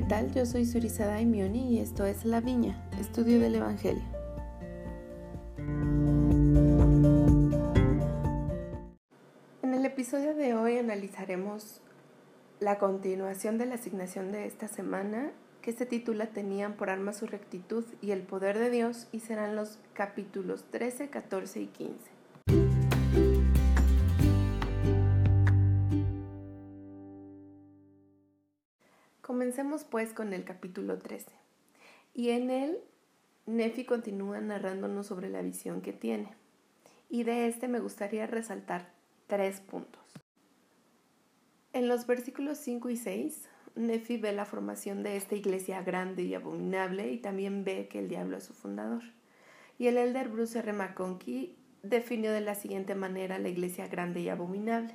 ¿qué tal? Yo soy Surizada Daimioni y esto es La Viña, estudio del Evangelio. En el episodio de hoy analizaremos la continuación de la asignación de esta semana que se titula Tenían por arma su rectitud y el poder de Dios y serán los capítulos 13, 14 y 15. Comencemos pues con el capítulo 13. Y en él, Nefi continúa narrándonos sobre la visión que tiene. Y de este me gustaría resaltar tres puntos. En los versículos 5 y 6, Nefi ve la formación de esta iglesia grande y abominable y también ve que el diablo es su fundador. Y el elder Bruce R. McConkie definió de la siguiente manera la iglesia grande y abominable.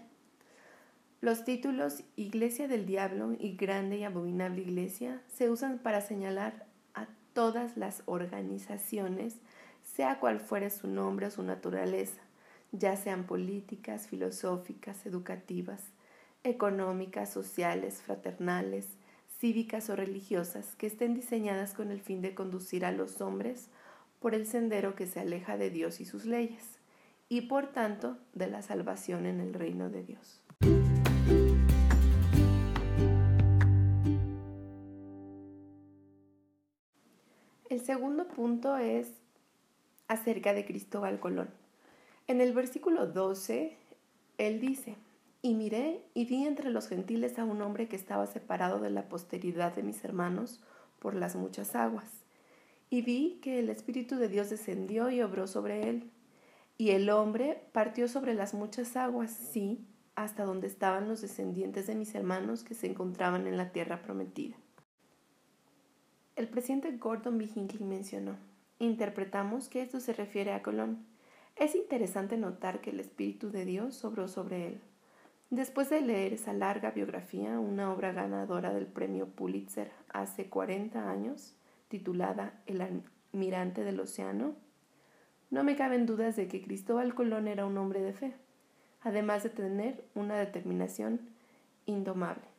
Los títulos Iglesia del Diablo y Grande y Abominable Iglesia se usan para señalar a todas las organizaciones, sea cual fuere su nombre o su naturaleza, ya sean políticas, filosóficas, educativas, económicas, sociales, fraternales, cívicas o religiosas, que estén diseñadas con el fin de conducir a los hombres por el sendero que se aleja de Dios y sus leyes, y por tanto de la salvación en el reino de Dios. Segundo punto es acerca de Cristóbal Colón. En el versículo 12, él dice, y miré y vi entre los gentiles a un hombre que estaba separado de la posteridad de mis hermanos por las muchas aguas. Y vi que el Espíritu de Dios descendió y obró sobre él. Y el hombre partió sobre las muchas aguas, sí, hasta donde estaban los descendientes de mis hermanos que se encontraban en la tierra prometida. El presidente Gordon B. Hinckley mencionó, interpretamos que esto se refiere a Colón. Es interesante notar que el Espíritu de Dios sobró sobre él. Después de leer esa larga biografía, una obra ganadora del premio Pulitzer hace 40 años, titulada El almirante del océano, no me caben dudas de que Cristóbal Colón era un hombre de fe, además de tener una determinación indomable.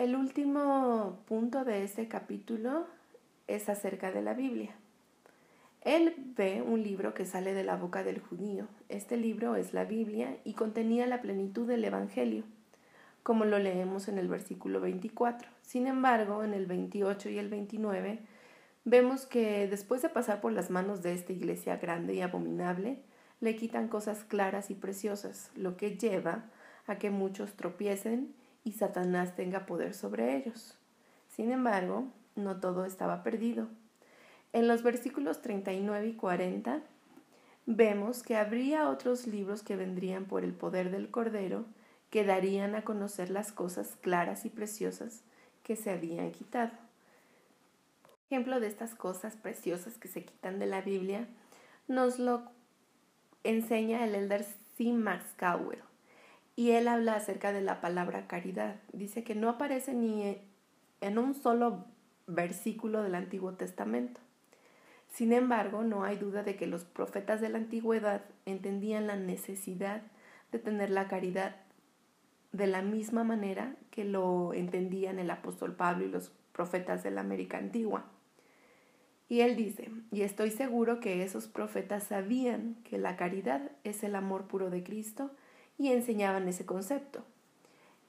El último punto de este capítulo es acerca de la Biblia. Él ve un libro que sale de la boca del judío. Este libro es la Biblia y contenía la plenitud del Evangelio, como lo leemos en el versículo 24. Sin embargo, en el 28 y el 29 vemos que después de pasar por las manos de esta iglesia grande y abominable, le quitan cosas claras y preciosas, lo que lleva a que muchos tropiecen y Satanás tenga poder sobre ellos. Sin embargo, no todo estaba perdido. En los versículos 39 y 40 vemos que habría otros libros que vendrían por el poder del Cordero que darían a conocer las cosas claras y preciosas que se habían quitado. Ejemplo de estas cosas preciosas que se quitan de la Biblia nos lo enseña el elder C. Max y él habla acerca de la palabra caridad. Dice que no aparece ni en un solo versículo del Antiguo Testamento. Sin embargo, no hay duda de que los profetas de la antigüedad entendían la necesidad de tener la caridad de la misma manera que lo entendían el apóstol Pablo y los profetas de la América antigua. Y él dice, y estoy seguro que esos profetas sabían que la caridad es el amor puro de Cristo y enseñaban ese concepto.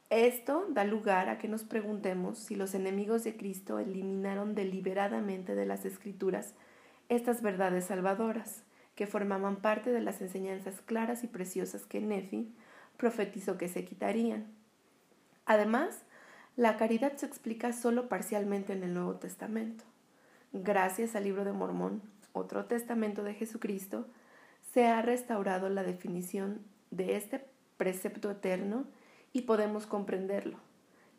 Esto da lugar a que nos preguntemos si los enemigos de Cristo eliminaron deliberadamente de las escrituras estas verdades salvadoras, que formaban parte de las enseñanzas claras y preciosas que Nefi profetizó que se quitarían. Además, la caridad se explica solo parcialmente en el Nuevo Testamento. Gracias al libro de Mormón, otro testamento de Jesucristo, se ha restaurado la definición de este precepto eterno y podemos comprenderlo.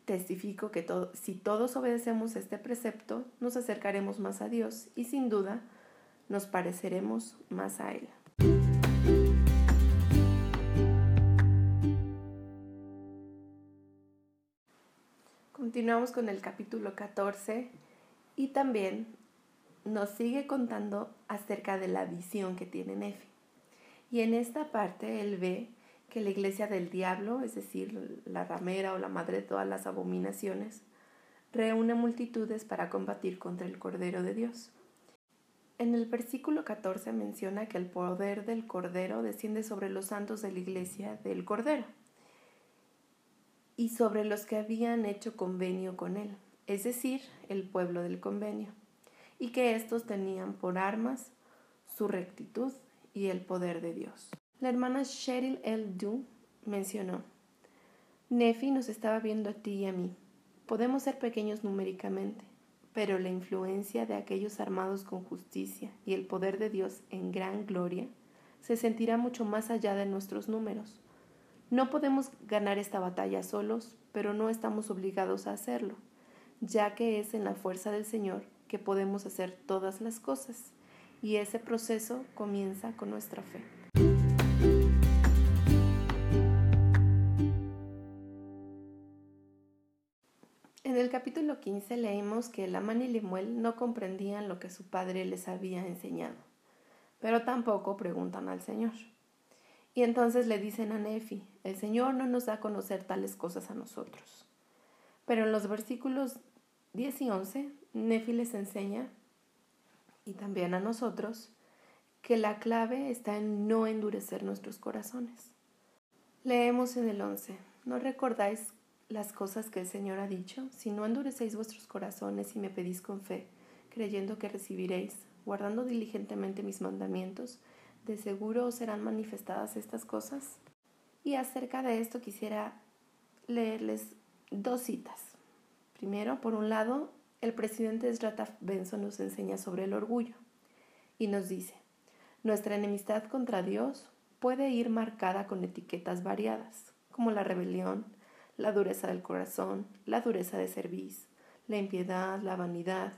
Testifico que si todos obedecemos este precepto, nos acercaremos más a Dios y sin duda nos pareceremos más a Él. Continuamos con el capítulo 14 y también nos sigue contando acerca de la visión que tiene Nefi. Y en esta parte él ve que la iglesia del diablo, es decir, la ramera o la madre de todas las abominaciones, reúne multitudes para combatir contra el Cordero de Dios. En el versículo 14 menciona que el poder del Cordero desciende sobre los santos de la iglesia del Cordero y sobre los que habían hecho convenio con él, es decir, el pueblo del convenio, y que éstos tenían por armas su rectitud y el poder de Dios. La hermana Cheryl L. Du mencionó, Nefi nos estaba viendo a ti y a mí. Podemos ser pequeños numéricamente, pero la influencia de aquellos armados con justicia y el poder de Dios en gran gloria se sentirá mucho más allá de nuestros números. No podemos ganar esta batalla solos, pero no estamos obligados a hacerlo, ya que es en la fuerza del Señor que podemos hacer todas las cosas, y ese proceso comienza con nuestra fe. En el capítulo 15 leemos que Lamán y Lemuel no comprendían lo que su padre les había enseñado, pero tampoco preguntan al Señor. Y entonces le dicen a Nefi, el Señor no nos da a conocer tales cosas a nosotros. Pero en los versículos 10 y 11, Nefi les enseña, y también a nosotros, que la clave está en no endurecer nuestros corazones. Leemos en el 11, ¿no recordáis las cosas que el Señor ha dicho, si no endurecéis vuestros corazones y me pedís con fe, creyendo que recibiréis, guardando diligentemente mis mandamientos, de seguro os serán manifestadas estas cosas. Y acerca de esto quisiera leerles dos citas. Primero, por un lado, el presidente Strataf Benson nos enseña sobre el orgullo y nos dice, nuestra enemistad contra Dios puede ir marcada con etiquetas variadas, como la rebelión, la dureza del corazón, la dureza de cerviz, la impiedad, la vanidad,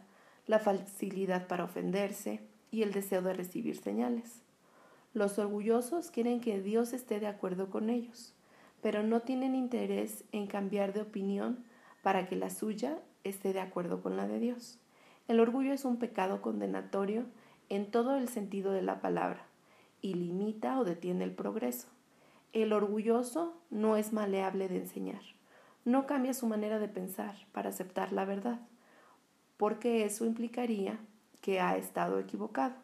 la facilidad para ofenderse y el deseo de recibir señales. Los orgullosos quieren que Dios esté de acuerdo con ellos, pero no tienen interés en cambiar de opinión para que la suya esté de acuerdo con la de Dios. El orgullo es un pecado condenatorio en todo el sentido de la palabra y limita o detiene el progreso. El orgulloso no es maleable de enseñar. No cambia su manera de pensar para aceptar la verdad, porque eso implicaría que ha estado equivocado.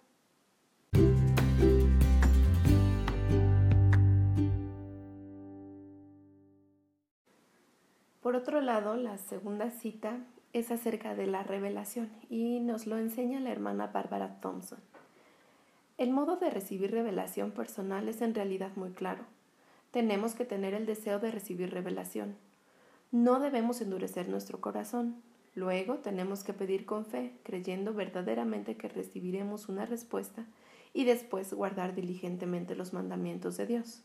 Por otro lado, la segunda cita es acerca de la revelación y nos lo enseña la hermana Barbara Thompson. El modo de recibir revelación personal es en realidad muy claro tenemos que tener el deseo de recibir revelación. No debemos endurecer nuestro corazón. Luego tenemos que pedir con fe, creyendo verdaderamente que recibiremos una respuesta y después guardar diligentemente los mandamientos de Dios.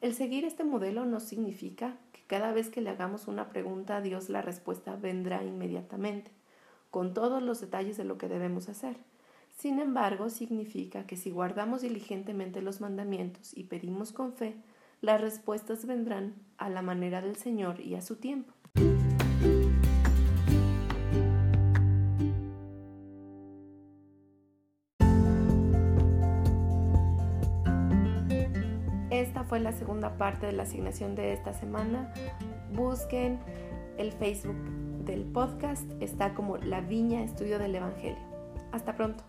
El seguir este modelo no significa que cada vez que le hagamos una pregunta a Dios la respuesta vendrá inmediatamente, con todos los detalles de lo que debemos hacer. Sin embargo, significa que si guardamos diligentemente los mandamientos y pedimos con fe, las respuestas vendrán a la manera del Señor y a su tiempo. Esta fue la segunda parte de la asignación de esta semana. Busquen el Facebook del podcast, está como La Viña Estudio del Evangelio. Hasta pronto.